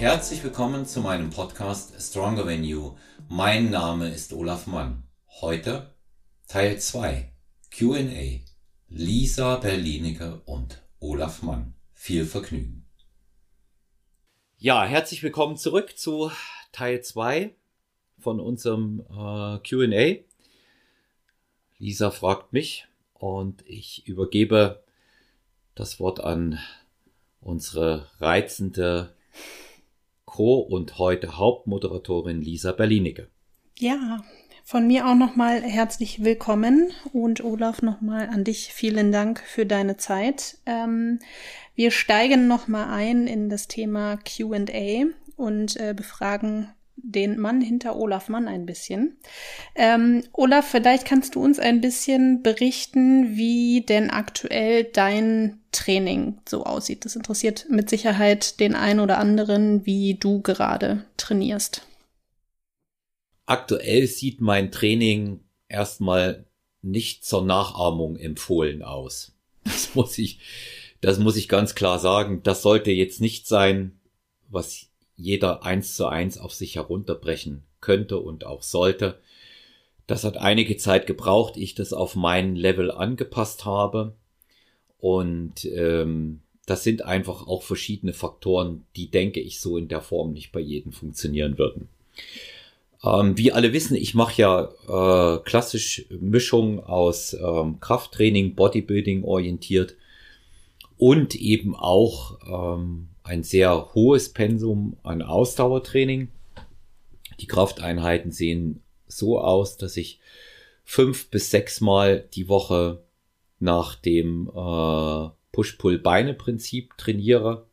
Herzlich willkommen zu meinem Podcast Stronger Than You. Mein Name ist Olaf Mann. Heute Teil 2 QA. Lisa Berlinecke und Olaf Mann. Viel Vergnügen. Ja, herzlich willkommen zurück zu Teil 2 von unserem äh, QA. Lisa fragt mich und ich übergebe das Wort an unsere reizende Co- und heute Hauptmoderatorin Lisa Berlinecke. Ja, von mir auch nochmal herzlich willkommen und Olaf nochmal an dich vielen Dank für deine Zeit. Ähm, wir steigen nochmal ein in das Thema QA und äh, befragen den Mann hinter Olaf Mann ein bisschen. Ähm, Olaf, vielleicht kannst du uns ein bisschen berichten, wie denn aktuell dein Training so aussieht. Das interessiert mit Sicherheit den einen oder anderen, wie du gerade trainierst. Aktuell sieht mein Training erstmal nicht zur Nachahmung empfohlen aus. Das muss ich, das muss ich ganz klar sagen. Das sollte jetzt nicht sein, was jeder eins zu eins auf sich herunterbrechen könnte und auch sollte. Das hat einige Zeit gebraucht, ich das auf mein Level angepasst habe. Und ähm, das sind einfach auch verschiedene Faktoren, die, denke ich, so in der Form nicht bei jedem funktionieren würden. Ähm, wie alle wissen, ich mache ja äh, klassisch Mischung aus ähm, Krafttraining, Bodybuilding orientiert und eben auch ähm, ein sehr hohes Pensum an Ausdauertraining. Die Krafteinheiten sehen so aus, dass ich fünf bis sechs Mal die Woche nach dem äh, Push-Pull-Beine-Prinzip trainiere.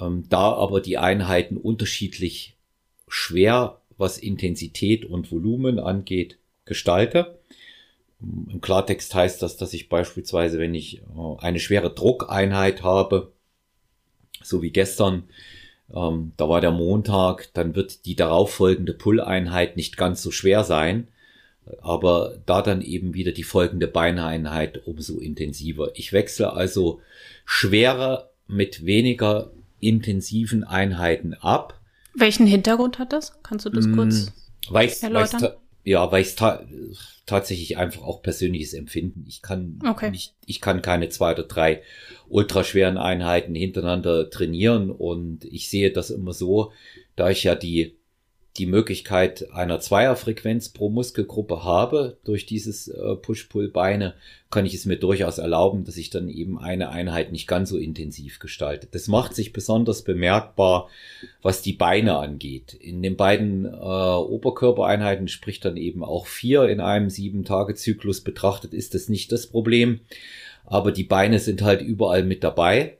Ähm, da aber die Einheiten unterschiedlich schwer, was Intensität und Volumen angeht, gestalte. Im Klartext heißt das, dass ich beispielsweise, wenn ich äh, eine schwere Druckeinheit habe, so wie gestern, ähm, da war der Montag, dann wird die darauffolgende Pull-Einheit nicht ganz so schwer sein, aber da dann eben wieder die folgende Beineinheit umso intensiver. Ich wechsle also schwerer mit weniger intensiven Einheiten ab. Welchen Hintergrund hat das? Kannst du das mm, kurz weiß, erläutern? Weiß, ja, weil ich ta tatsächlich einfach auch persönliches Empfinden. Ich kann okay. nicht, ich kann keine zwei oder drei ultraschweren Einheiten hintereinander trainieren und ich sehe das immer so, da ich ja die die Möglichkeit einer Zweierfrequenz pro Muskelgruppe habe durch dieses äh, Push-Pull-Beine, kann ich es mir durchaus erlauben, dass ich dann eben eine Einheit nicht ganz so intensiv gestalte. Das macht sich besonders bemerkbar, was die Beine angeht. In den beiden äh, Oberkörpereinheiten, sprich dann eben auch vier in einem Sieben-Tage-Zyklus betrachtet, ist das nicht das Problem. Aber die Beine sind halt überall mit dabei.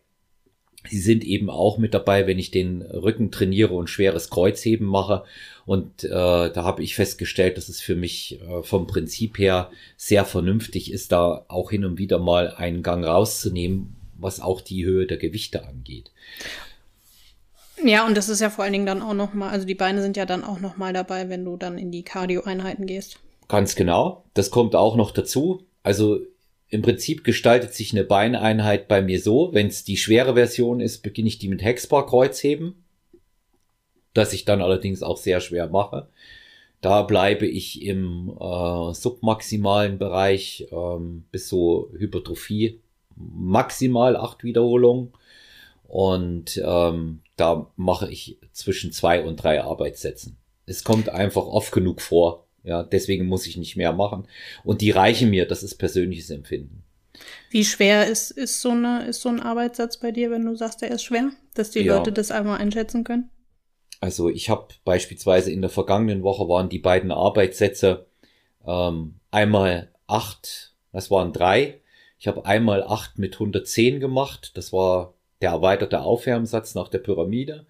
Sie sind eben auch mit dabei, wenn ich den Rücken trainiere und schweres Kreuzheben mache. Und äh, da habe ich festgestellt, dass es für mich äh, vom Prinzip her sehr vernünftig ist, da auch hin und wieder mal einen Gang rauszunehmen, was auch die Höhe der Gewichte angeht. Ja, und das ist ja vor allen Dingen dann auch noch mal, also die Beine sind ja dann auch noch mal dabei, wenn du dann in die Cardio-Einheiten gehst. Ganz genau. Das kommt auch noch dazu. Also im Prinzip gestaltet sich eine Beineinheit bei mir so, wenn es die schwere Version ist, beginne ich die mit Hexbar Kreuzheben, das ich dann allerdings auch sehr schwer mache. Da bleibe ich im äh, submaximalen Bereich ähm, bis so Hypertrophie maximal acht Wiederholungen und ähm, da mache ich zwischen zwei und drei Arbeitssätzen. Es kommt einfach oft genug vor, ja, deswegen muss ich nicht mehr machen. Und die reichen mir, das ist persönliches Empfinden. Wie schwer ist, ist, so eine, ist so ein Arbeitssatz bei dir, wenn du sagst, der ist schwer? Dass die ja. Leute das einmal einschätzen können? Also ich habe beispielsweise in der vergangenen Woche waren die beiden Arbeitssätze ähm, einmal acht, das waren drei. Ich habe einmal acht mit 110 gemacht. Das war der erweiterte Aufwärmsatz nach der Pyramide.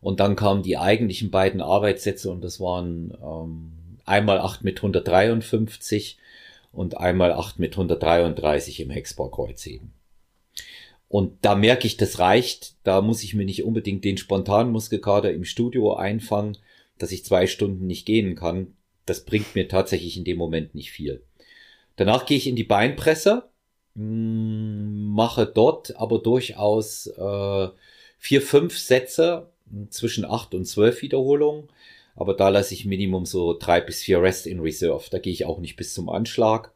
Und dann kamen die eigentlichen beiden Arbeitssätze und das waren ähm, einmal 8 mit 153 und einmal 8 mit 133 im Hexbar-Kreuzheben. Und da merke ich, das reicht. Da muss ich mir nicht unbedingt den spontanen Muskelkater im Studio einfangen, dass ich zwei Stunden nicht gehen kann. Das bringt mir tatsächlich in dem Moment nicht viel. Danach gehe ich in die Beinpresse, mm, mache dort aber durchaus äh, vier, fünf Sätze zwischen acht und zwölf Wiederholungen. Aber da lasse ich Minimum so drei bis vier Rest in Reserve. Da gehe ich auch nicht bis zum Anschlag.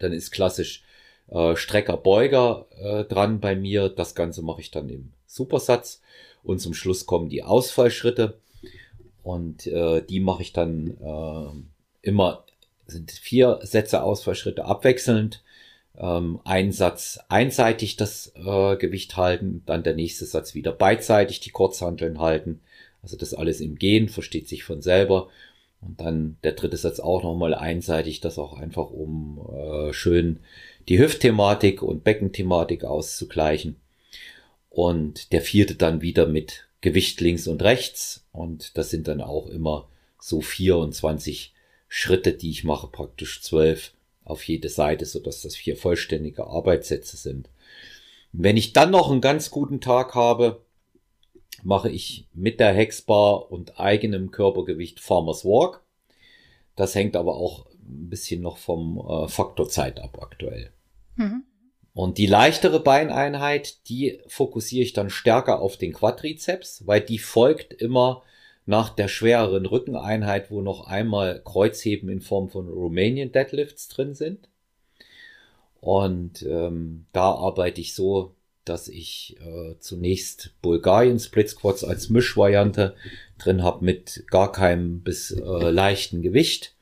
Dann ist klassisch äh, Strecker Beuger äh, dran bei mir. Das Ganze mache ich dann im Supersatz. Und zum Schluss kommen die Ausfallschritte. Und äh, die mache ich dann äh, immer, sind vier Sätze Ausfallschritte abwechselnd. Ähm, ein Satz einseitig das äh, Gewicht halten, dann der nächste Satz wieder beidseitig die Kurzhanteln halten. Also das alles im Gehen, versteht sich von selber. Und dann der dritte Satz auch nochmal einseitig, das auch einfach um äh, schön die Hüftthematik und Beckenthematik auszugleichen. Und der vierte dann wieder mit Gewicht links und rechts. Und das sind dann auch immer so 24 Schritte, die ich mache, praktisch zwölf auf jede Seite, so dass das vier vollständige Arbeitssätze sind. Wenn ich dann noch einen ganz guten Tag habe, mache ich mit der Hexbar und eigenem Körpergewicht Farmers Walk. Das hängt aber auch ein bisschen noch vom äh, Faktor Zeit ab aktuell. Mhm. Und die leichtere Beineinheit, die fokussiere ich dann stärker auf den Quadrizeps, weil die folgt immer nach der schwereren Rückeneinheit, wo noch einmal Kreuzheben in Form von Romanian Deadlifts drin sind. Und ähm, da arbeite ich so, dass ich äh, zunächst Bulgarien Split Squats als Mischvariante drin habe mit gar keinem bis äh, leichten Gewicht.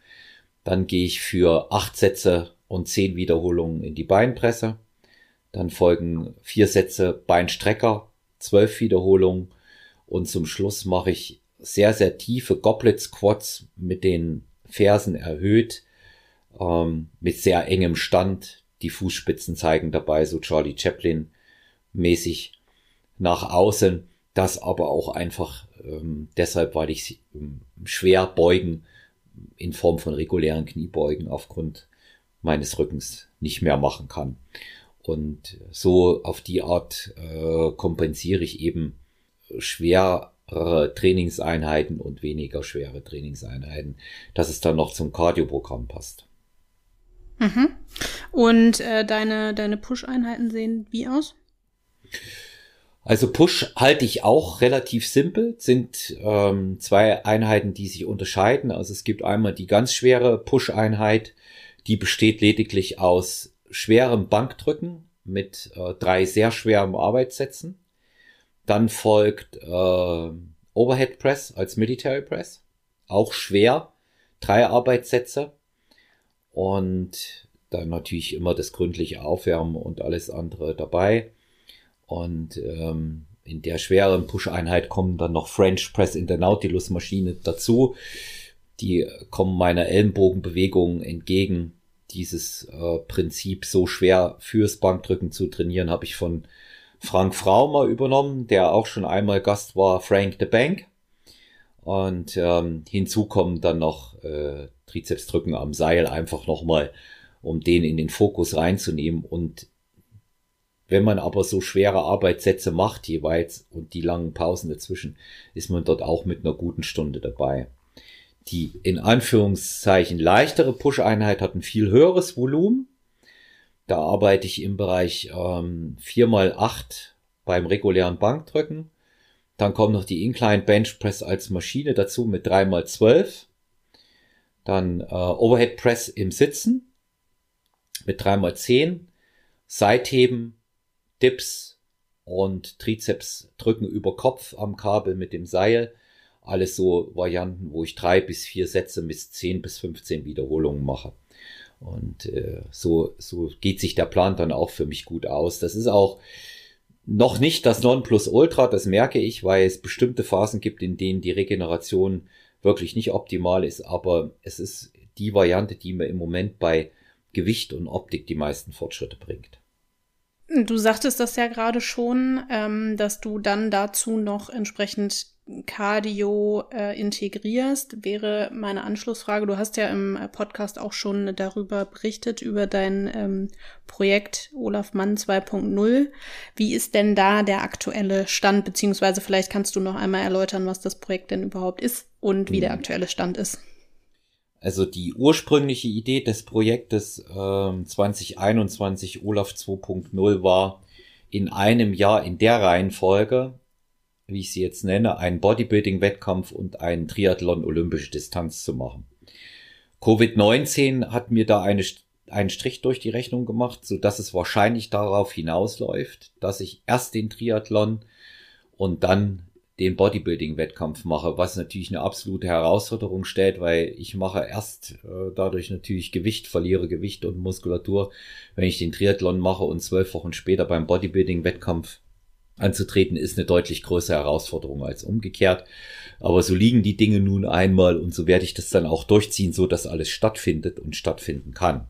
Dann gehe ich für acht Sätze und zehn Wiederholungen in die Beinpresse. Dann folgen vier Sätze Beinstrecker, zwölf Wiederholungen und zum Schluss mache ich sehr, sehr tiefe Goblet Squats mit den Fersen erhöht, ähm, mit sehr engem Stand. Die Fußspitzen zeigen dabei so Charlie Chaplin mäßig nach außen. Das aber auch einfach ähm, deshalb, weil ich ähm, schwer beugen in Form von regulären Kniebeugen aufgrund meines Rückens nicht mehr machen kann. Und so auf die Art äh, kompensiere ich eben schwer Trainingseinheiten und weniger schwere Trainingseinheiten, dass es dann noch zum Cardioprogramm passt. Mhm. Und äh, deine, deine Push-Einheiten sehen wie aus? Also Push halte ich auch relativ simpel, sind ähm, zwei Einheiten, die sich unterscheiden. Also es gibt einmal die ganz schwere Push-Einheit, die besteht lediglich aus schwerem Bankdrücken mit äh, drei sehr schweren Arbeitssätzen. Dann folgt äh, Overhead Press als Military Press. Auch schwer. Drei Arbeitssätze. Und dann natürlich immer das gründliche Aufwärmen und alles andere dabei. Und ähm, in der schweren Push-Einheit kommen dann noch French Press in der Nautilus-Maschine dazu. Die kommen meiner Ellenbogenbewegung entgegen. Dieses äh, Prinzip so schwer fürs Bankdrücken zu trainieren, habe ich von Frank Fraumer übernommen, der auch schon einmal Gast war, Frank the Bank. Und ähm, hinzu kommen dann noch äh, Trizepsdrücken am Seil, einfach nochmal, um den in den Fokus reinzunehmen. Und wenn man aber so schwere Arbeitssätze macht jeweils und die langen Pausen dazwischen, ist man dort auch mit einer guten Stunde dabei. Die in Anführungszeichen leichtere Push-Einheit hat ein viel höheres Volumen, da arbeite ich im Bereich ähm, 4x8 beim regulären Bankdrücken. Dann kommt noch die Incline Bench Press als Maschine dazu mit 3x12. Dann äh, Overhead Press im Sitzen mit 3x10. Seitheben, Dips und Trizeps drücken über Kopf am Kabel mit dem Seil. Alles so Varianten, wo ich drei bis vier Sätze bis 10 bis 15 Wiederholungen mache. Und äh, so, so geht sich der Plan dann auch für mich gut aus. Das ist auch noch nicht das Nonplusultra, das merke ich, weil es bestimmte Phasen gibt, in denen die Regeneration wirklich nicht optimal ist, aber es ist die Variante, die mir im Moment bei Gewicht und Optik die meisten Fortschritte bringt. Du sagtest das ja gerade schon, ähm, dass du dann dazu noch entsprechend Cardio äh, integrierst, wäre meine Anschlussfrage. Du hast ja im äh, Podcast auch schon darüber berichtet, über dein ähm, Projekt Olaf Mann 2.0. Wie ist denn da der aktuelle Stand, beziehungsweise vielleicht kannst du noch einmal erläutern, was das Projekt denn überhaupt ist und wie mhm. der aktuelle Stand ist? Also die ursprüngliche Idee des Projektes ähm, 2021 Olaf 2.0 war, in einem Jahr in der Reihenfolge wie ich sie jetzt nenne, einen Bodybuilding-Wettkampf und einen Triathlon olympische Distanz zu machen. Covid-19 hat mir da eine, einen Strich durch die Rechnung gemacht, so dass es wahrscheinlich darauf hinausläuft, dass ich erst den Triathlon und dann den Bodybuilding-Wettkampf mache, was natürlich eine absolute Herausforderung stellt, weil ich mache erst äh, dadurch natürlich Gewicht, verliere Gewicht und Muskulatur, wenn ich den Triathlon mache und zwölf Wochen später beim Bodybuilding-Wettkampf anzutreten, ist eine deutlich größere Herausforderung als umgekehrt. Aber so liegen die Dinge nun einmal und so werde ich das dann auch durchziehen, so dass alles stattfindet und stattfinden kann.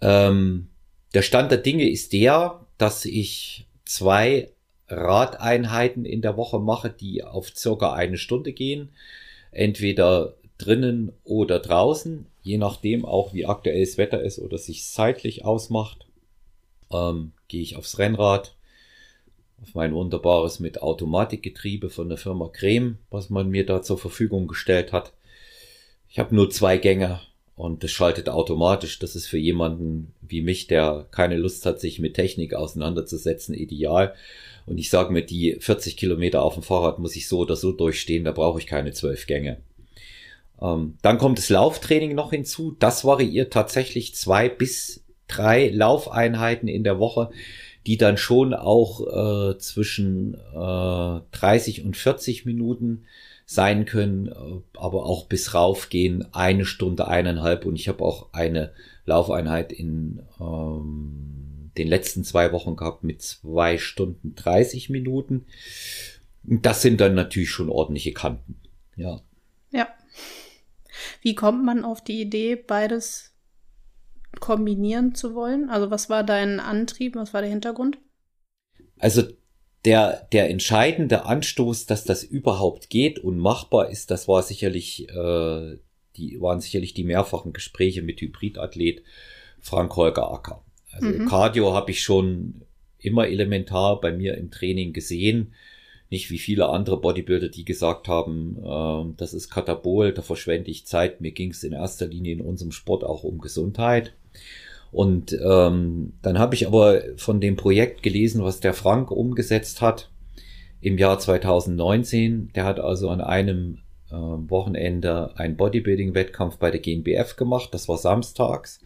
Ähm, der Stand der Dinge ist der, dass ich zwei Radeinheiten in der Woche mache, die auf circa eine Stunde gehen. Entweder drinnen oder draußen, je nachdem auch wie aktuell das Wetter ist oder sich zeitlich ausmacht. Ähm, gehe ich aufs Rennrad, auf mein wunderbares mit Automatikgetriebe von der Firma Creme, was man mir da zur Verfügung gestellt hat. Ich habe nur zwei Gänge und das schaltet automatisch. Das ist für jemanden wie mich, der keine Lust hat, sich mit Technik auseinanderzusetzen, ideal. Und ich sage mir, die 40 Kilometer auf dem Fahrrad muss ich so oder so durchstehen, da brauche ich keine zwölf Gänge. Ähm, dann kommt das Lauftraining noch hinzu. Das variiert tatsächlich zwei bis drei Laufeinheiten in der Woche, die dann schon auch äh, zwischen äh, 30 und 40 Minuten sein können, äh, aber auch bis raufgehen eine Stunde, eineinhalb. Und ich habe auch eine Laufeinheit in ähm, den letzten zwei Wochen gehabt mit zwei Stunden 30 Minuten. Das sind dann natürlich schon ordentliche Kanten. Ja. Ja. Wie kommt man auf die Idee, beides kombinieren zu wollen? Also was war dein Antrieb? Was war der Hintergrund? Also der, der entscheidende Anstoß, dass das überhaupt geht und machbar ist, das war sicherlich, äh, die waren sicherlich die mehrfachen Gespräche mit Hybridathlet Frank Holger Acker. Also mhm. Cardio habe ich schon immer elementar bei mir im Training gesehen. Nicht wie viele andere Bodybuilder, die gesagt haben, äh, das ist Katabol, da verschwende ich Zeit. Mir ging es in erster Linie in unserem Sport auch um Gesundheit. Und ähm, dann habe ich aber von dem Projekt gelesen, was der Frank umgesetzt hat im Jahr 2019. Der hat also an einem äh, Wochenende einen Bodybuilding-Wettkampf bei der GNBF gemacht. Das war samstags.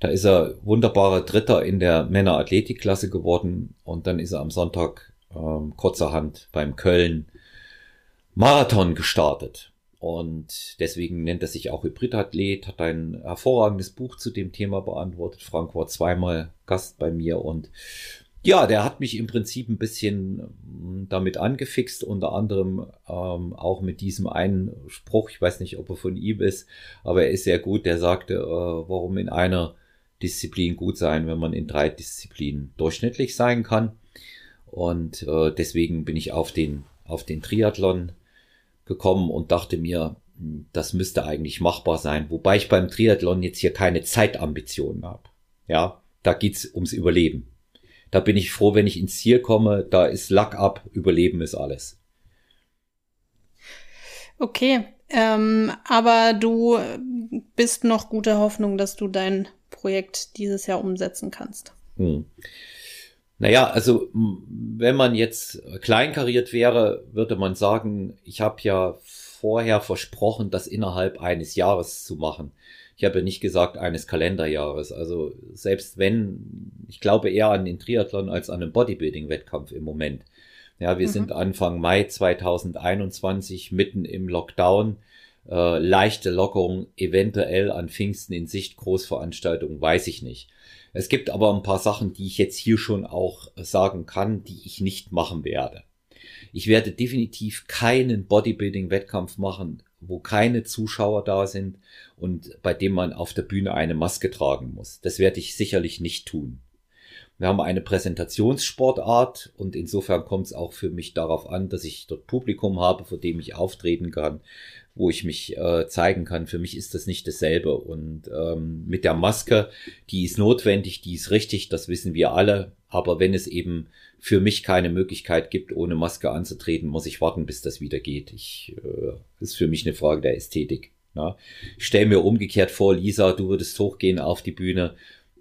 Da ist er wunderbarer Dritter in der Männer-Athletikklasse geworden und dann ist er am Sonntag ähm, kurzerhand beim Köln Marathon gestartet. Und deswegen nennt er sich auch Hybridathlet, hat ein hervorragendes Buch zu dem Thema beantwortet. Frank war zweimal Gast bei mir und ja, der hat mich im Prinzip ein bisschen ähm, damit angefixt, unter anderem ähm, auch mit diesem einen Spruch, ich weiß nicht, ob er von ihm ist, aber er ist sehr gut, der sagte, äh, warum in einer Disziplin gut sein, wenn man in drei Disziplinen durchschnittlich sein kann. Und äh, deswegen bin ich auf den, auf den Triathlon gekommen und dachte mir, hm, das müsste eigentlich machbar sein. Wobei ich beim Triathlon jetzt hier keine Zeitambitionen habe. Ja, da geht's ums Überleben. Da bin ich froh, wenn ich ins Ziel komme. Da ist Luck ab, Überleben ist alles. Okay, ähm, aber du bist noch guter Hoffnung, dass du dein Projekt dieses Jahr umsetzen kannst? Hm. Naja, also wenn man jetzt kleinkariert wäre, würde man sagen, ich habe ja vorher versprochen, das innerhalb eines Jahres zu machen. Ich habe ja nicht gesagt eines Kalenderjahres. Also selbst wenn, ich glaube eher an den Triathlon als an den Bodybuilding-Wettkampf im Moment. Ja, wir mhm. sind Anfang Mai 2021 mitten im Lockdown äh, leichte Lockerung eventuell an Pfingsten in Sicht Großveranstaltungen, weiß ich nicht. Es gibt aber ein paar Sachen, die ich jetzt hier schon auch sagen kann, die ich nicht machen werde. Ich werde definitiv keinen Bodybuilding-Wettkampf machen, wo keine Zuschauer da sind und bei dem man auf der Bühne eine Maske tragen muss. Das werde ich sicherlich nicht tun. Wir haben eine Präsentationssportart und insofern kommt es auch für mich darauf an, dass ich dort Publikum habe, vor dem ich auftreten kann, wo ich mich äh, zeigen kann. Für mich ist das nicht dasselbe. Und ähm, mit der Maske, die ist notwendig, die ist richtig, das wissen wir alle. Aber wenn es eben für mich keine Möglichkeit gibt, ohne Maske anzutreten, muss ich warten, bis das wieder geht. Ich, äh, ist für mich eine Frage der Ästhetik. Ja. Ich stelle mir umgekehrt vor, Lisa, du würdest hochgehen auf die Bühne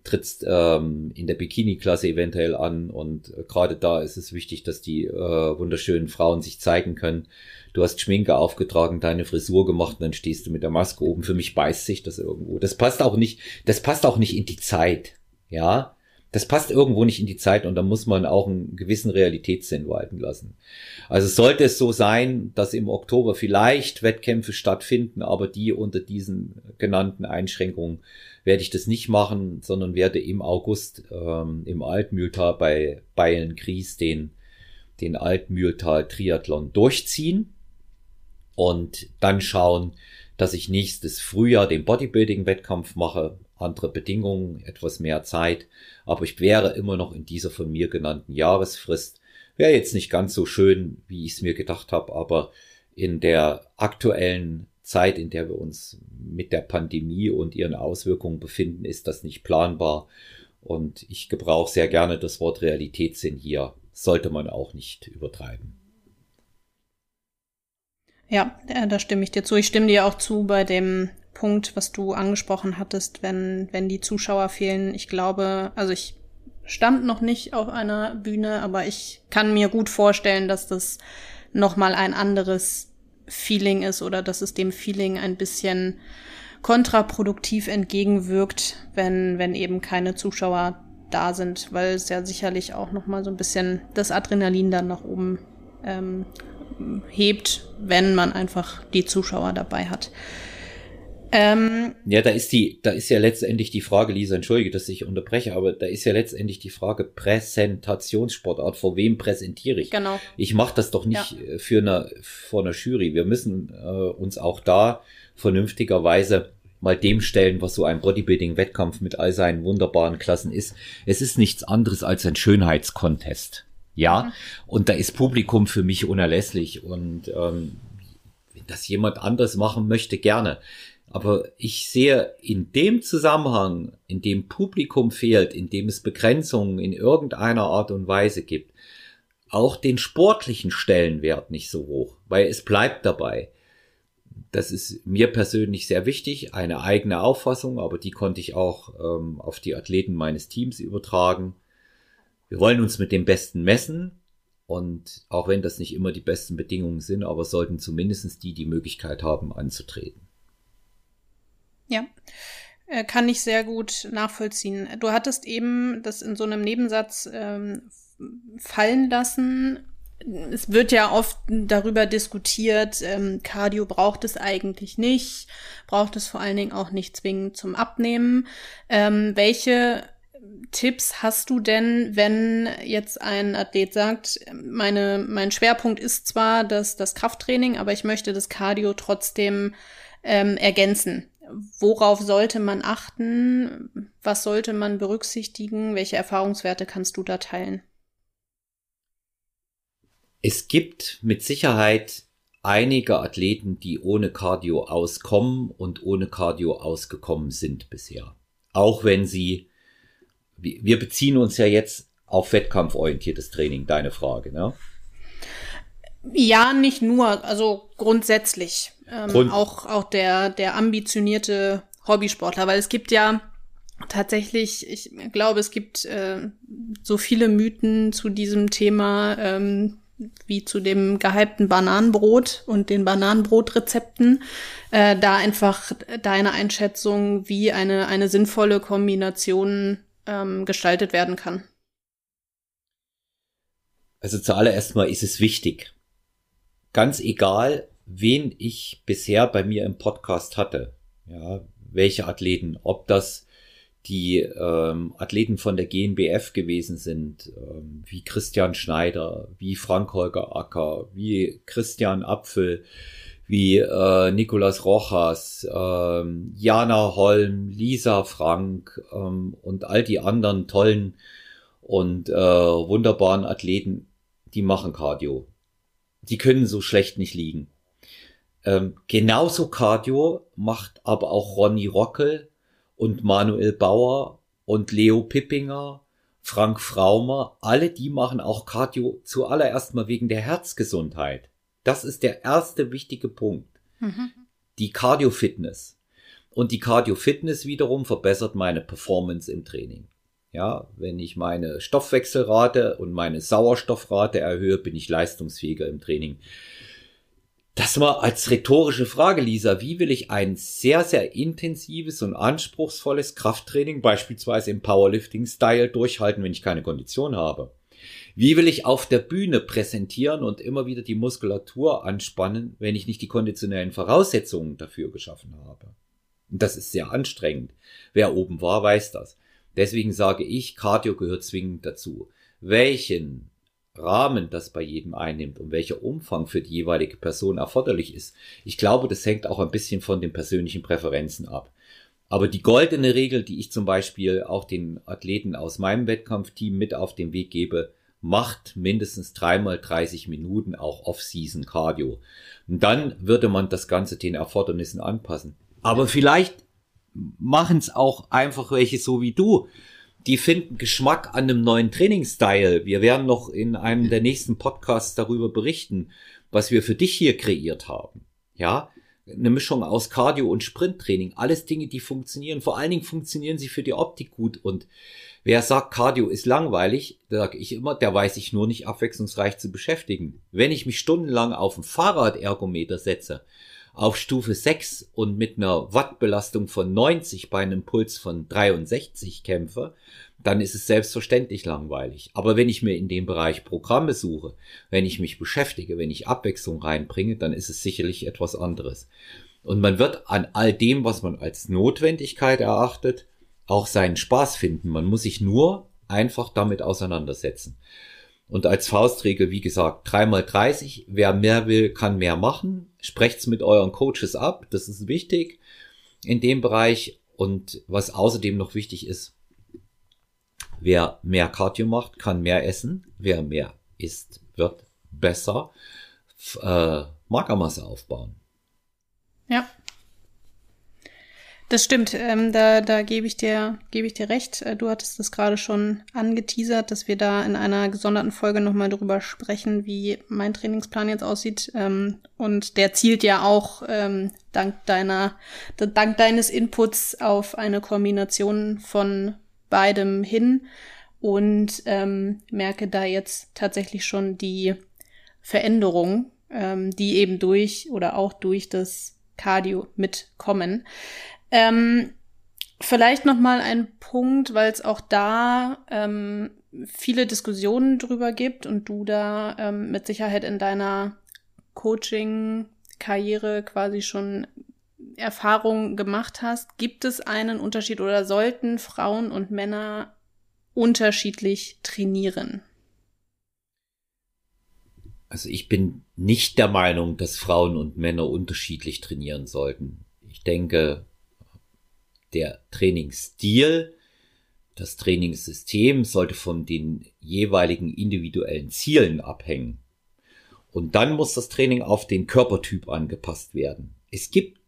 trittst ähm, in der Bikini-Klasse eventuell an und äh, gerade da ist es wichtig, dass die äh, wunderschönen Frauen sich zeigen können. Du hast Schminke aufgetragen, deine Frisur gemacht und dann stehst du mit der Maske oben. Für mich beißt sich das irgendwo. Das passt auch nicht, das passt auch nicht in die Zeit. Ja, das passt irgendwo nicht in die Zeit und da muss man auch einen gewissen Realitätssinn walten lassen. Also sollte es so sein, dass im Oktober vielleicht Wettkämpfe stattfinden, aber die unter diesen genannten Einschränkungen werde ich das nicht machen, sondern werde im August ähm, im Altmühltal bei Bayern-Gries den, den Altmühltal-Triathlon durchziehen und dann schauen, dass ich nächstes Frühjahr den Bodybuilding-Wettkampf mache, andere Bedingungen, etwas mehr Zeit, aber ich wäre immer noch in dieser von mir genannten Jahresfrist. Wäre jetzt nicht ganz so schön, wie ich es mir gedacht habe, aber in der aktuellen Zeit, in der wir uns mit der Pandemie und ihren Auswirkungen befinden, ist das nicht planbar. Und ich gebrauche sehr gerne das Wort Realitätssinn hier. Sollte man auch nicht übertreiben. Ja, da stimme ich dir zu. Ich stimme dir auch zu bei dem Punkt, was du angesprochen hattest, wenn, wenn die Zuschauer fehlen. Ich glaube, also ich stand noch nicht auf einer Bühne, aber ich kann mir gut vorstellen, dass das nochmal ein anderes Feeling ist oder dass es dem Feeling ein bisschen kontraproduktiv entgegenwirkt, wenn, wenn eben keine Zuschauer da sind, weil es ja sicherlich auch nochmal so ein bisschen das Adrenalin dann nach oben ähm, hebt, wenn man einfach die Zuschauer dabei hat. Ähm, ja, da ist die, da ist ja letztendlich die Frage, Lisa, entschuldige, dass ich unterbreche, aber da ist ja letztendlich die Frage Präsentationssportart. Vor wem präsentiere ich? Genau. Ich mache das doch nicht ja. für eine, vor einer Jury. Wir müssen äh, uns auch da vernünftigerweise mal dem stellen, was so ein Bodybuilding-Wettkampf mit all seinen wunderbaren Klassen ist. Es ist nichts anderes als ein Schönheitskontest. Ja, mhm. und da ist Publikum für mich unerlässlich und ähm, wenn das jemand anders machen möchte, gerne. Aber ich sehe in dem Zusammenhang, in dem Publikum fehlt, in dem es Begrenzungen in irgendeiner Art und Weise gibt, auch den sportlichen Stellenwert nicht so hoch, weil es bleibt dabei. Das ist mir persönlich sehr wichtig, eine eigene Auffassung, aber die konnte ich auch ähm, auf die Athleten meines Teams übertragen. Wir wollen uns mit dem Besten messen und auch wenn das nicht immer die besten Bedingungen sind, aber sollten zumindest die die Möglichkeit haben anzutreten. Ja, äh, kann ich sehr gut nachvollziehen. Du hattest eben das in so einem Nebensatz ähm, fallen lassen. Es wird ja oft darüber diskutiert, ähm, Cardio braucht es eigentlich nicht, braucht es vor allen Dingen auch nicht zwingend zum Abnehmen. Ähm, welche Tipps hast du denn, wenn jetzt ein Athlet sagt, meine, mein Schwerpunkt ist zwar das, das Krafttraining, aber ich möchte das Cardio trotzdem ähm, ergänzen? Worauf sollte man achten? Was sollte man berücksichtigen? Welche Erfahrungswerte kannst du da teilen? Es gibt mit Sicherheit einige Athleten, die ohne Cardio auskommen und ohne Cardio ausgekommen sind bisher. Auch wenn sie, wir beziehen uns ja jetzt auf wettkampforientiertes Training, deine Frage, ne? Ja, nicht nur, also grundsätzlich. Ähm, auch, auch der, der ambitionierte Hobbysportler, weil es gibt ja tatsächlich, ich glaube, es gibt äh, so viele Mythen zu diesem Thema, ähm, wie zu dem gehypten Bananenbrot und den Bananenbrotrezepten. Äh, da einfach deine Einschätzung, wie eine, eine sinnvolle Kombination ähm, gestaltet werden kann. Also zuallererst mal ist es wichtig. Ganz egal, wen ich bisher bei mir im Podcast hatte. Ja, welche Athleten, ob das die ähm, Athleten von der GNBF gewesen sind, ähm, wie Christian Schneider, wie Frank Holger Acker, wie Christian Apfel, wie äh, Nicolas Rojas, ähm, Jana Holm, Lisa Frank ähm, und all die anderen tollen und äh, wunderbaren Athleten, die machen Cardio. Die können so schlecht nicht liegen. Ähm, genauso Cardio macht aber auch Ronny Rockel und Manuel Bauer und Leo Pippinger, Frank Fraumer, alle die machen auch Cardio zuallererst mal wegen der Herzgesundheit. Das ist der erste wichtige Punkt. Mhm. Die Cardio-Fitness. Und die Cardio-Fitness wiederum verbessert meine Performance im Training. Ja, wenn ich meine Stoffwechselrate und meine Sauerstoffrate erhöhe, bin ich leistungsfähiger im Training. Das mal als rhetorische Frage, Lisa. Wie will ich ein sehr, sehr intensives und anspruchsvolles Krafttraining, beispielsweise im Powerlifting-Style, durchhalten, wenn ich keine Kondition habe? Wie will ich auf der Bühne präsentieren und immer wieder die Muskulatur anspannen, wenn ich nicht die konditionellen Voraussetzungen dafür geschaffen habe? Und das ist sehr anstrengend. Wer oben war, weiß das. Deswegen sage ich, Cardio gehört zwingend dazu. Welchen Rahmen das bei jedem einnimmt und welcher Umfang für die jeweilige Person erforderlich ist. Ich glaube, das hängt auch ein bisschen von den persönlichen Präferenzen ab. Aber die goldene Regel, die ich zum Beispiel auch den Athleten aus meinem Wettkampfteam mit auf den Weg gebe, macht mindestens dreimal 30 Minuten auch Off-Season Cardio. Und dann würde man das Ganze den Erfordernissen anpassen. Aber vielleicht machen es auch einfach welche so wie du die finden Geschmack an einem neuen Trainingsstyle. Wir werden noch in einem der nächsten Podcasts darüber berichten, was wir für dich hier kreiert haben. Ja, eine Mischung aus Cardio und Sprinttraining. Alles Dinge, die funktionieren. Vor allen Dingen funktionieren sie für die Optik gut. Und wer sagt, Cardio ist langweilig, da sage ich immer, der weiß sich nur nicht abwechslungsreich zu beschäftigen. Wenn ich mich stundenlang auf ein Fahrradergometer setze, auf Stufe 6 und mit einer Wattbelastung von 90 bei einem Puls von 63 kämpfe, dann ist es selbstverständlich langweilig. Aber wenn ich mir in dem Bereich Programme suche, wenn ich mich beschäftige, wenn ich Abwechslung reinbringe, dann ist es sicherlich etwas anderes. Und man wird an all dem, was man als Notwendigkeit erachtet, auch seinen Spaß finden. Man muss sich nur einfach damit auseinandersetzen. Und als Faustregel, wie gesagt, dreimal 30. Wer mehr will, kann mehr machen. Sprecht's mit euren Coaches ab. Das ist wichtig in dem Bereich. Und was außerdem noch wichtig ist, wer mehr Cardio macht, kann mehr essen. Wer mehr isst, wird besser äh, Magermasse aufbauen. Ja, das stimmt, ähm, da, da gebe ich dir, gebe ich dir recht. Äh, du hattest das gerade schon angeteasert, dass wir da in einer gesonderten Folge nochmal drüber sprechen, wie mein Trainingsplan jetzt aussieht. Ähm, und der zielt ja auch ähm, dank deiner, dank deines Inputs auf eine Kombination von beidem hin und ähm, merke da jetzt tatsächlich schon die Veränderung, ähm, die eben durch oder auch durch das Cardio mitkommen. Ähm, vielleicht noch mal ein Punkt, weil es auch da ähm, viele Diskussionen drüber gibt und du da ähm, mit Sicherheit in deiner Coaching-Karriere quasi schon Erfahrung gemacht hast. Gibt es einen Unterschied oder sollten Frauen und Männer unterschiedlich trainieren? Also ich bin nicht der Meinung, dass Frauen und Männer unterschiedlich trainieren sollten. Ich denke, der Trainingsstil, das Trainingssystem sollte von den jeweiligen individuellen Zielen abhängen. Und dann muss das Training auf den Körpertyp angepasst werden. Es gibt,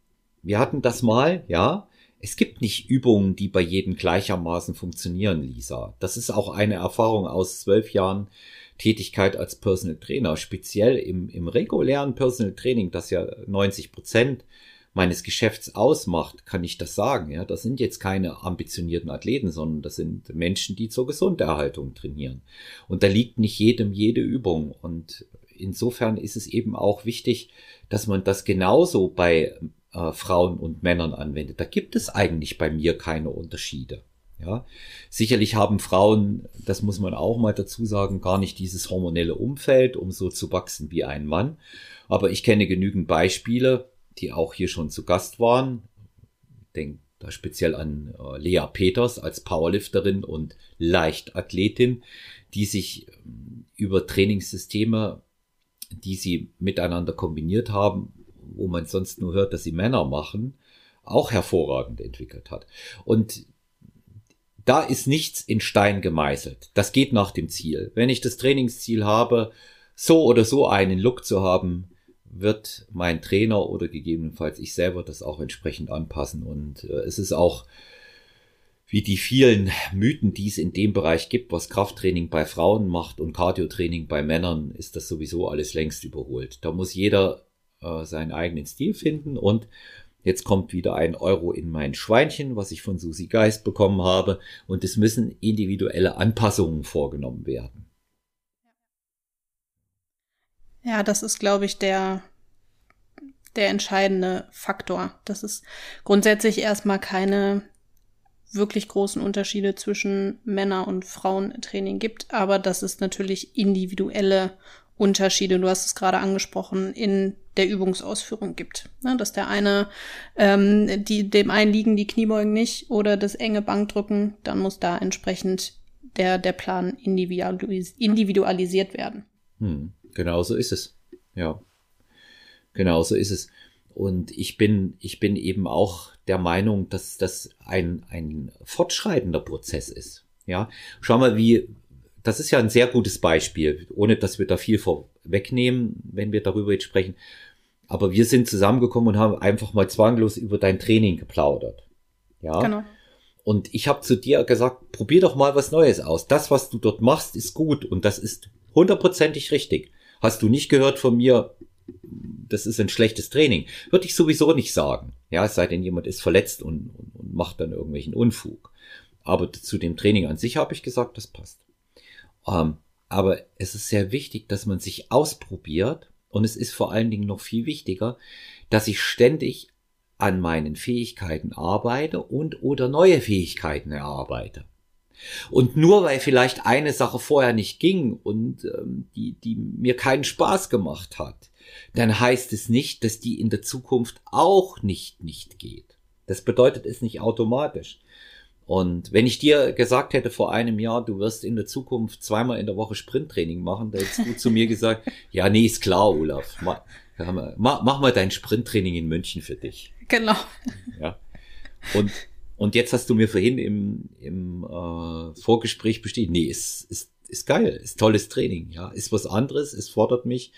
wir hatten das mal, ja, es gibt nicht Übungen, die bei jedem gleichermaßen funktionieren, Lisa. Das ist auch eine Erfahrung aus zwölf Jahren Tätigkeit als Personal Trainer, speziell im, im regulären Personal Training, das ja 90 Prozent meines Geschäfts ausmacht, kann ich das sagen. Ja, das sind jetzt keine ambitionierten Athleten, sondern das sind Menschen, die zur Gesunderhaltung trainieren. Und da liegt nicht jedem jede Übung. Und insofern ist es eben auch wichtig, dass man das genauso bei äh, Frauen und Männern anwendet. Da gibt es eigentlich bei mir keine Unterschiede. Ja, sicherlich haben Frauen, das muss man auch mal dazu sagen, gar nicht dieses hormonelle Umfeld, um so zu wachsen wie ein Mann. Aber ich kenne genügend Beispiele, die auch hier schon zu Gast waren. Ich denke da speziell an äh, Lea Peters als Powerlifterin und Leichtathletin, die sich ähm, über Trainingssysteme, die sie miteinander kombiniert haben, wo man sonst nur hört, dass sie Männer machen, auch hervorragend entwickelt hat. Und da ist nichts in Stein gemeißelt. Das geht nach dem Ziel. Wenn ich das Trainingsziel habe, so oder so einen Look zu haben, wird mein Trainer oder gegebenenfalls ich selber das auch entsprechend anpassen. Und äh, es ist auch wie die vielen Mythen, die es in dem Bereich gibt, was Krafttraining bei Frauen macht und Cardiotraining bei Männern, ist das sowieso alles längst überholt. Da muss jeder äh, seinen eigenen Stil finden und Jetzt kommt wieder ein Euro in mein Schweinchen, was ich von Susi Geist bekommen habe. Und es müssen individuelle Anpassungen vorgenommen werden. Ja, das ist, glaube ich, der, der entscheidende Faktor. Dass es grundsätzlich erstmal keine wirklich großen Unterschiede zwischen Männer- und Frauentraining gibt, aber dass es natürlich individuelle Unterschiede, du hast es gerade angesprochen, in der Übungsausführung gibt. Ne, dass der eine, ähm, die, dem einen liegen die Kniebeugen nicht oder das enge Bankdrücken, dann muss da entsprechend der, der Plan individualis individualisiert werden. Hm, genau so ist es. Ja. Genau so ist es. Und ich bin, ich bin eben auch der Meinung, dass das ein, ein fortschreitender Prozess ist. Ja, schau mal, wie, das ist ja ein sehr gutes Beispiel, ohne dass wir da viel vorwegnehmen, wenn wir darüber jetzt sprechen. Aber wir sind zusammengekommen und haben einfach mal zwanglos über dein Training geplaudert. Ja. Genau. Und ich habe zu dir gesagt, probier doch mal was Neues aus. Das, was du dort machst, ist gut und das ist hundertprozentig richtig. Hast du nicht gehört von mir, das ist ein schlechtes Training. Würde ich sowieso nicht sagen. Ja, es sei denn, jemand ist verletzt und, und, und macht dann irgendwelchen Unfug. Aber zu dem Training an sich habe ich gesagt, das passt. Ähm, aber es ist sehr wichtig, dass man sich ausprobiert und es ist vor allen Dingen noch viel wichtiger, dass ich ständig an meinen Fähigkeiten arbeite und oder neue Fähigkeiten erarbeite. Und nur weil vielleicht eine Sache vorher nicht ging und ähm, die, die mir keinen Spaß gemacht hat, dann heißt es nicht, dass die in der Zukunft auch nicht nicht geht. Das bedeutet es nicht automatisch. Und wenn ich dir gesagt hätte vor einem Jahr, du wirst in der Zukunft zweimal in der Woche Sprinttraining machen, da hättest du zu mir gesagt, ja, nee, ist klar, Olaf. Mach, mach, mach mal dein Sprinttraining in München für dich. Genau. Ja. Und, und jetzt hast du mir vorhin im, im äh, Vorgespräch bestätigt, nee, ist, ist, ist geil, ist tolles Training, ja, ist was anderes, es fordert mich.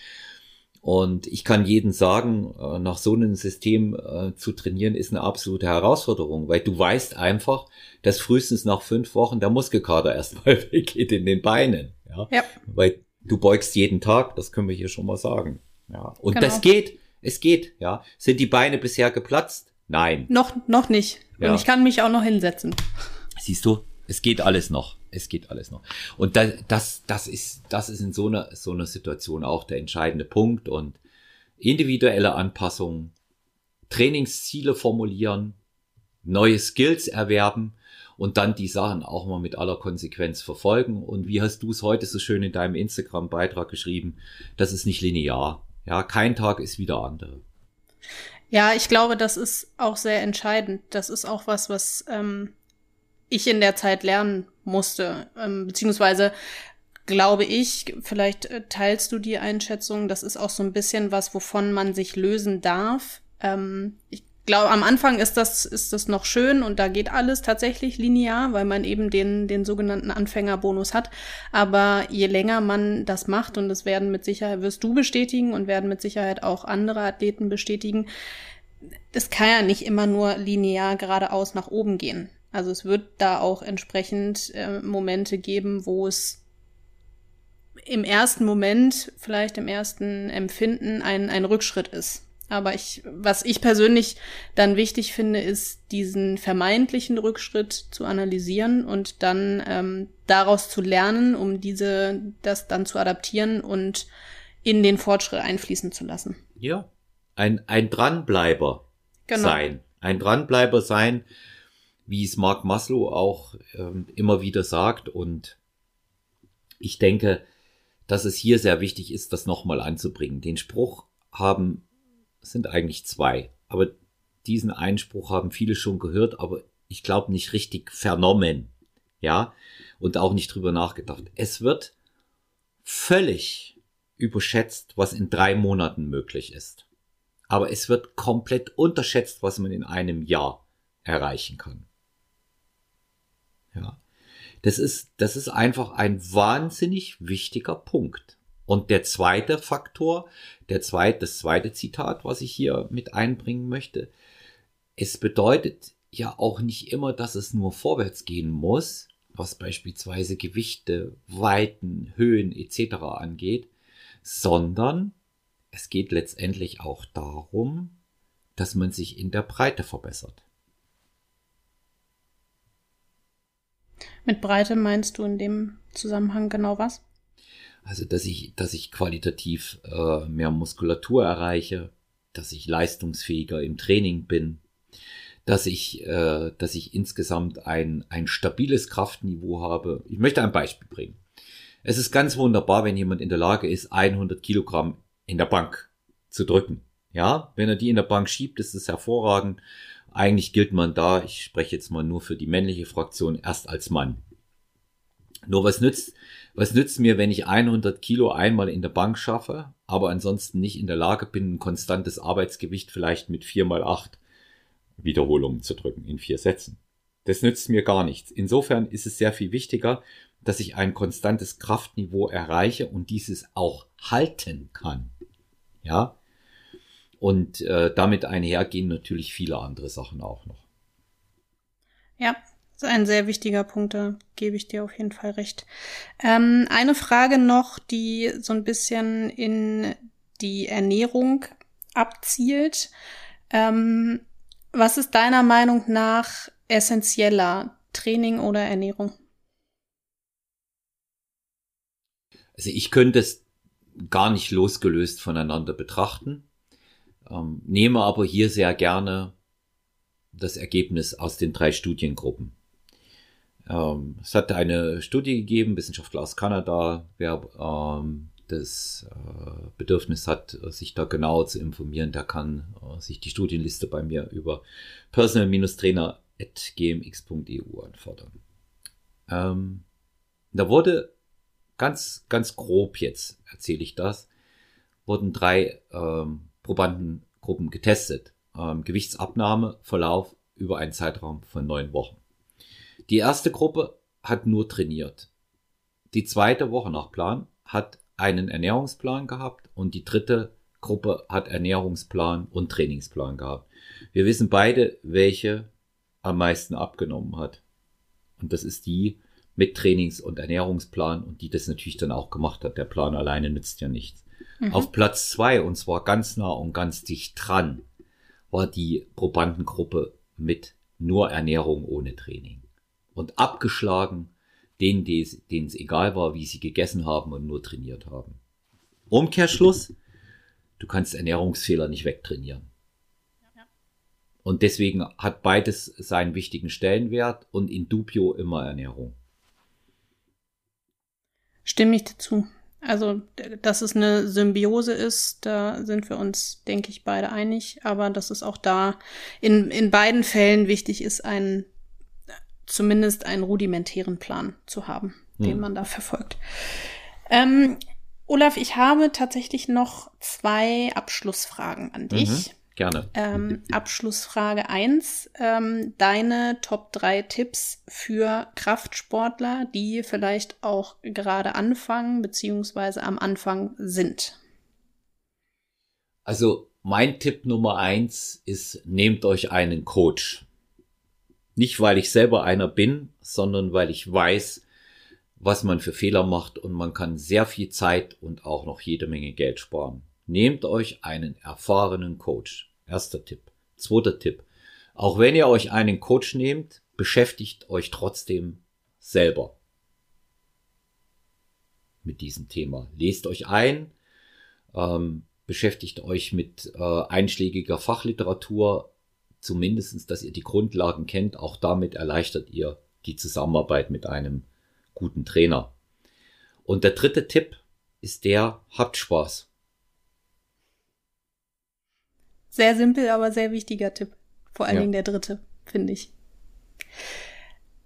Und ich kann jeden sagen, äh, nach so einem System äh, zu trainieren, ist eine absolute Herausforderung, weil du weißt einfach, dass frühestens nach fünf Wochen der Muskelkater erstmal weggeht in den Beinen. Ja? ja. Weil du beugst jeden Tag, das können wir hier schon mal sagen. Ja. Und genau. das geht, es geht, ja. Sind die Beine bisher geplatzt? Nein. Noch, noch nicht. Ja. Und ich kann mich auch noch hinsetzen. Siehst du, es geht alles noch es geht alles noch. Und das, das, das ist, das ist in so einer, so einer Situation auch der entscheidende Punkt und individuelle Anpassungen, Trainingsziele formulieren, neue Skills erwerben und dann die Sachen auch mal mit aller Konsequenz verfolgen. Und wie hast du es heute so schön in deinem Instagram-Beitrag geschrieben? Das ist nicht linear. Ja, kein Tag ist wie der andere. Ja, ich glaube, das ist auch sehr entscheidend. Das ist auch was, was ähm, ich in der Zeit lernen musste. Ähm, beziehungsweise glaube ich, vielleicht äh, teilst du die Einschätzung, das ist auch so ein bisschen was, wovon man sich lösen darf. Ähm, ich glaube, am Anfang ist das, ist das noch schön und da geht alles tatsächlich linear, weil man eben den, den sogenannten Anfängerbonus hat. Aber je länger man das macht, und das werden mit Sicherheit, wirst du bestätigen und werden mit Sicherheit auch andere Athleten bestätigen, das kann ja nicht immer nur linear geradeaus nach oben gehen. Also es wird da auch entsprechend äh, Momente geben, wo es im ersten Moment, vielleicht im ersten Empfinden, ein, ein Rückschritt ist. Aber ich, was ich persönlich dann wichtig finde, ist, diesen vermeintlichen Rückschritt zu analysieren und dann ähm, daraus zu lernen, um diese, das dann zu adaptieren und in den Fortschritt einfließen zu lassen. Ja, ein, ein Dranbleiber genau. sein. Ein Dranbleiber sein, wie es Mark Maslow auch ähm, immer wieder sagt. Und ich denke, dass es hier sehr wichtig ist, das nochmal anzubringen. Den Spruch haben, sind eigentlich zwei, aber diesen Einspruch haben viele schon gehört, aber ich glaube nicht richtig vernommen. Ja, und auch nicht drüber nachgedacht. Es wird völlig überschätzt, was in drei Monaten möglich ist. Aber es wird komplett unterschätzt, was man in einem Jahr erreichen kann. Ja. Das ist, das ist einfach ein wahnsinnig wichtiger Punkt. Und der zweite Faktor, der zweite, das zweite Zitat, was ich hier mit einbringen möchte, es bedeutet ja auch nicht immer, dass es nur vorwärts gehen muss, was beispielsweise Gewichte, Weiten, Höhen etc. angeht, sondern es geht letztendlich auch darum, dass man sich in der Breite verbessert. Mit Breite meinst du in dem Zusammenhang genau was? Also, dass ich, dass ich qualitativ äh, mehr Muskulatur erreiche, dass ich leistungsfähiger im Training bin, dass ich, äh, dass ich insgesamt ein, ein stabiles Kraftniveau habe. Ich möchte ein Beispiel bringen. Es ist ganz wunderbar, wenn jemand in der Lage ist, 100 Kilogramm in der Bank zu drücken. Ja, wenn er die in der Bank schiebt, ist es hervorragend. Eigentlich gilt man da, ich spreche jetzt mal nur für die männliche Fraktion, erst als Mann. Nur was nützt, was nützt mir, wenn ich 100 Kilo einmal in der Bank schaffe, aber ansonsten nicht in der Lage bin, ein konstantes Arbeitsgewicht vielleicht mit 4 mal 8 Wiederholungen zu drücken in vier Sätzen. Das nützt mir gar nichts. Insofern ist es sehr viel wichtiger, dass ich ein konstantes Kraftniveau erreiche und dieses auch halten kann. Ja. Und äh, damit einhergehen natürlich viele andere Sachen auch noch. Ja, das ist ein sehr wichtiger Punkt, da gebe ich dir auf jeden Fall recht. Ähm, eine Frage noch, die so ein bisschen in die Ernährung abzielt. Ähm, was ist deiner Meinung nach essentieller, Training oder Ernährung? Also ich könnte es gar nicht losgelöst voneinander betrachten, ähm, nehme aber hier sehr gerne das Ergebnis aus den drei Studiengruppen. Ähm, es hat eine Studie gegeben, Wissenschaftler aus Kanada, wer ähm, das äh, Bedürfnis hat, sich da genau zu informieren, der kann äh, sich die Studienliste bei mir über personal-trainer.gmx.eu anfordern. Ähm, da wurde ganz, ganz grob jetzt erzähle ich das, wurden drei ähm, Probandengruppen getestet. Ähm, Gewichtsabnahme, Verlauf über einen Zeitraum von neun Wochen. Die erste Gruppe hat nur trainiert. Die zweite Woche nach Plan hat einen Ernährungsplan gehabt und die dritte Gruppe hat Ernährungsplan und Trainingsplan gehabt. Wir wissen beide, welche am meisten abgenommen hat. Und das ist die, mit Trainings- und Ernährungsplan und die das natürlich dann auch gemacht hat. Der Plan alleine nützt ja nichts. Mhm. Auf Platz zwei, und zwar ganz nah und ganz dicht dran, war die Probandengruppe mit nur Ernährung ohne Training. Und abgeschlagen denen, denen es egal war, wie sie gegessen haben und nur trainiert haben. Umkehrschluss, du kannst Ernährungsfehler nicht wegtrainieren. Und deswegen hat beides seinen wichtigen Stellenwert und in dubio immer Ernährung. Stimme ich dazu. Also, dass es eine Symbiose ist, da sind wir uns, denke ich, beide einig. Aber dass es auch da in, in beiden Fällen wichtig ist, einen, zumindest einen rudimentären Plan zu haben, hm. den man da verfolgt. Ähm, Olaf, ich habe tatsächlich noch zwei Abschlussfragen an dich. Mhm. Gerne. Ähm, Abschlussfrage 1. Ähm, deine Top 3 Tipps für Kraftsportler, die vielleicht auch gerade anfangen, beziehungsweise am Anfang sind. Also mein Tipp Nummer 1 ist, nehmt euch einen Coach. Nicht, weil ich selber einer bin, sondern weil ich weiß, was man für Fehler macht und man kann sehr viel Zeit und auch noch jede Menge Geld sparen. Nehmt euch einen erfahrenen Coach. Erster Tipp. Zweiter Tipp. Auch wenn ihr euch einen Coach nehmt, beschäftigt euch trotzdem selber mit diesem Thema. Lest euch ein, ähm, beschäftigt euch mit äh, einschlägiger Fachliteratur, zumindestens, dass ihr die Grundlagen kennt. Auch damit erleichtert ihr die Zusammenarbeit mit einem guten Trainer. Und der dritte Tipp ist der, habt Spaß. Sehr simpel, aber sehr wichtiger Tipp. Vor allen ja. Dingen der dritte, finde ich.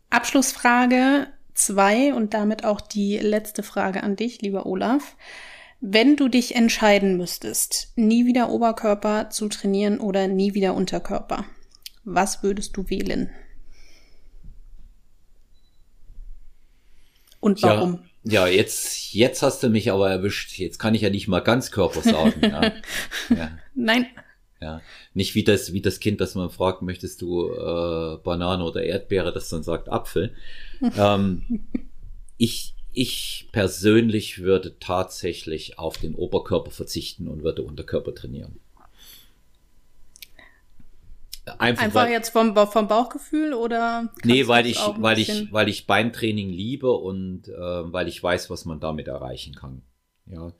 Abschlussfrage zwei und damit auch die letzte Frage an dich, lieber Olaf. Wenn du dich entscheiden müsstest, nie wieder Oberkörper zu trainieren oder nie wieder Unterkörper, was würdest du wählen? Und warum? Ja, ja, jetzt, jetzt hast du mich aber erwischt. Jetzt kann ich ja nicht mal ganz Körper sagen. ja. Ja. Nein. Ja, nicht wie das, wie das Kind, das man fragt, möchtest du äh, Banane oder Erdbeere, das dann sagt Apfel. ähm, ich, ich persönlich würde tatsächlich auf den Oberkörper verzichten und würde Unterkörper trainieren. Einfach, Einfach weil, jetzt vom, vom Bauchgefühl oder? Nee, weil ich, weil ich, weil ich Beintraining liebe und äh, weil ich weiß, was man damit erreichen kann. Ja.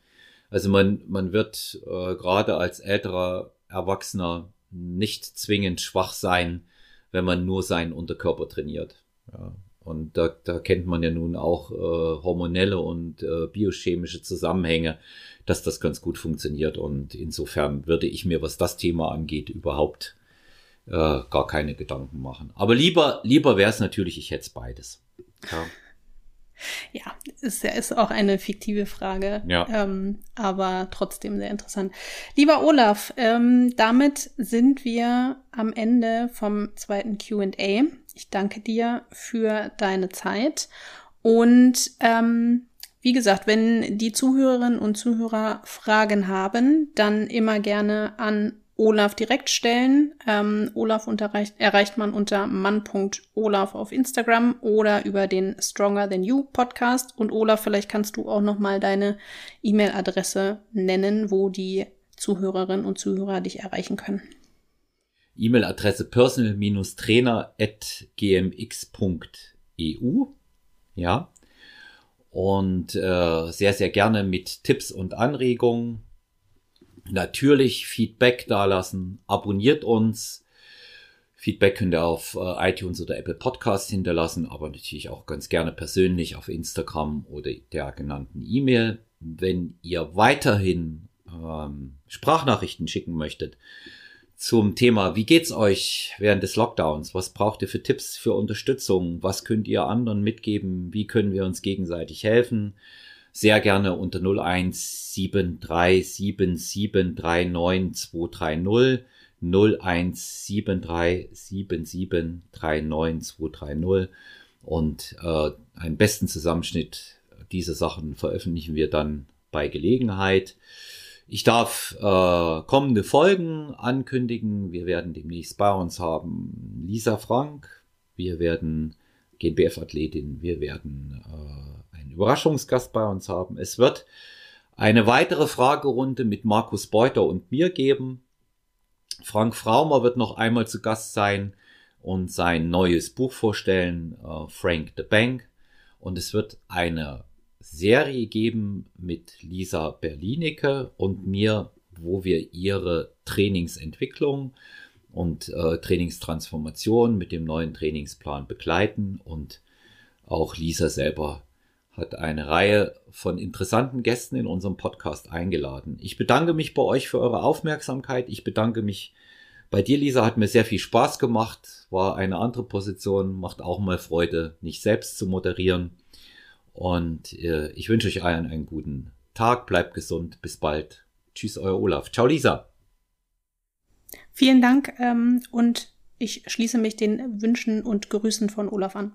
Also man, man wird äh, gerade als älterer Erwachsener nicht zwingend schwach sein, wenn man nur seinen Unterkörper trainiert. Ja. Und da, da kennt man ja nun auch äh, hormonelle und äh, biochemische Zusammenhänge, dass das ganz gut funktioniert. Und insofern würde ich mir, was das Thema angeht, überhaupt äh, gar keine Gedanken machen. Aber lieber, lieber wäre es natürlich, ich hätte beides. Ja. Ja, ist, ist auch eine fiktive Frage, ja. ähm, aber trotzdem sehr interessant. Lieber Olaf, ähm, damit sind wir am Ende vom zweiten QA. Ich danke dir für deine Zeit und ähm, wie gesagt, wenn die Zuhörerinnen und Zuhörer Fragen haben, dann immer gerne an Olaf direkt stellen. Ähm, Olaf unterreicht, erreicht man unter mann.olaf auf Instagram oder über den Stronger Than You Podcast. Und Olaf, vielleicht kannst du auch noch mal deine E-Mail-Adresse nennen, wo die Zuhörerinnen und Zuhörer dich erreichen können. E-Mail-Adresse personal-trainer.gmx.eu. Ja. Und äh, sehr, sehr gerne mit Tipps und Anregungen Natürlich Feedback dalassen, abonniert uns. Feedback könnt ihr auf äh, iTunes oder Apple Podcasts hinterlassen, aber natürlich auch ganz gerne persönlich auf Instagram oder der genannten E-Mail. Wenn ihr weiterhin ähm, Sprachnachrichten schicken möchtet zum Thema, wie geht's euch während des Lockdowns? Was braucht ihr für Tipps für Unterstützung? Was könnt ihr anderen mitgeben? Wie können wir uns gegenseitig helfen? Sehr gerne unter 01737739230 01737739230 und äh, einen besten Zusammenschnitt dieser Sachen veröffentlichen wir dann bei Gelegenheit. Ich darf äh, kommende Folgen ankündigen. Wir werden demnächst bei uns haben Lisa Frank, wir werden GNBF-Athletin, wir werden Überraschungsgast bei uns haben. Es wird eine weitere Fragerunde mit Markus Beuter und mir geben. Frank Fraumer wird noch einmal zu Gast sein und sein neues Buch vorstellen, äh, Frank the Bank. Und es wird eine Serie geben mit Lisa Berlinecke und mir, wo wir ihre Trainingsentwicklung und äh, Trainingstransformation mit dem neuen Trainingsplan begleiten und auch Lisa selber hat eine Reihe von interessanten Gästen in unserem Podcast eingeladen. Ich bedanke mich bei euch für eure Aufmerksamkeit. Ich bedanke mich bei dir, Lisa. Hat mir sehr viel Spaß gemacht. War eine andere Position. Macht auch mal Freude, nicht selbst zu moderieren. Und äh, ich wünsche euch allen einen guten Tag. Bleibt gesund. Bis bald. Tschüss, euer Olaf. Ciao, Lisa. Vielen Dank ähm, und ich schließe mich den Wünschen und Grüßen von Olaf an.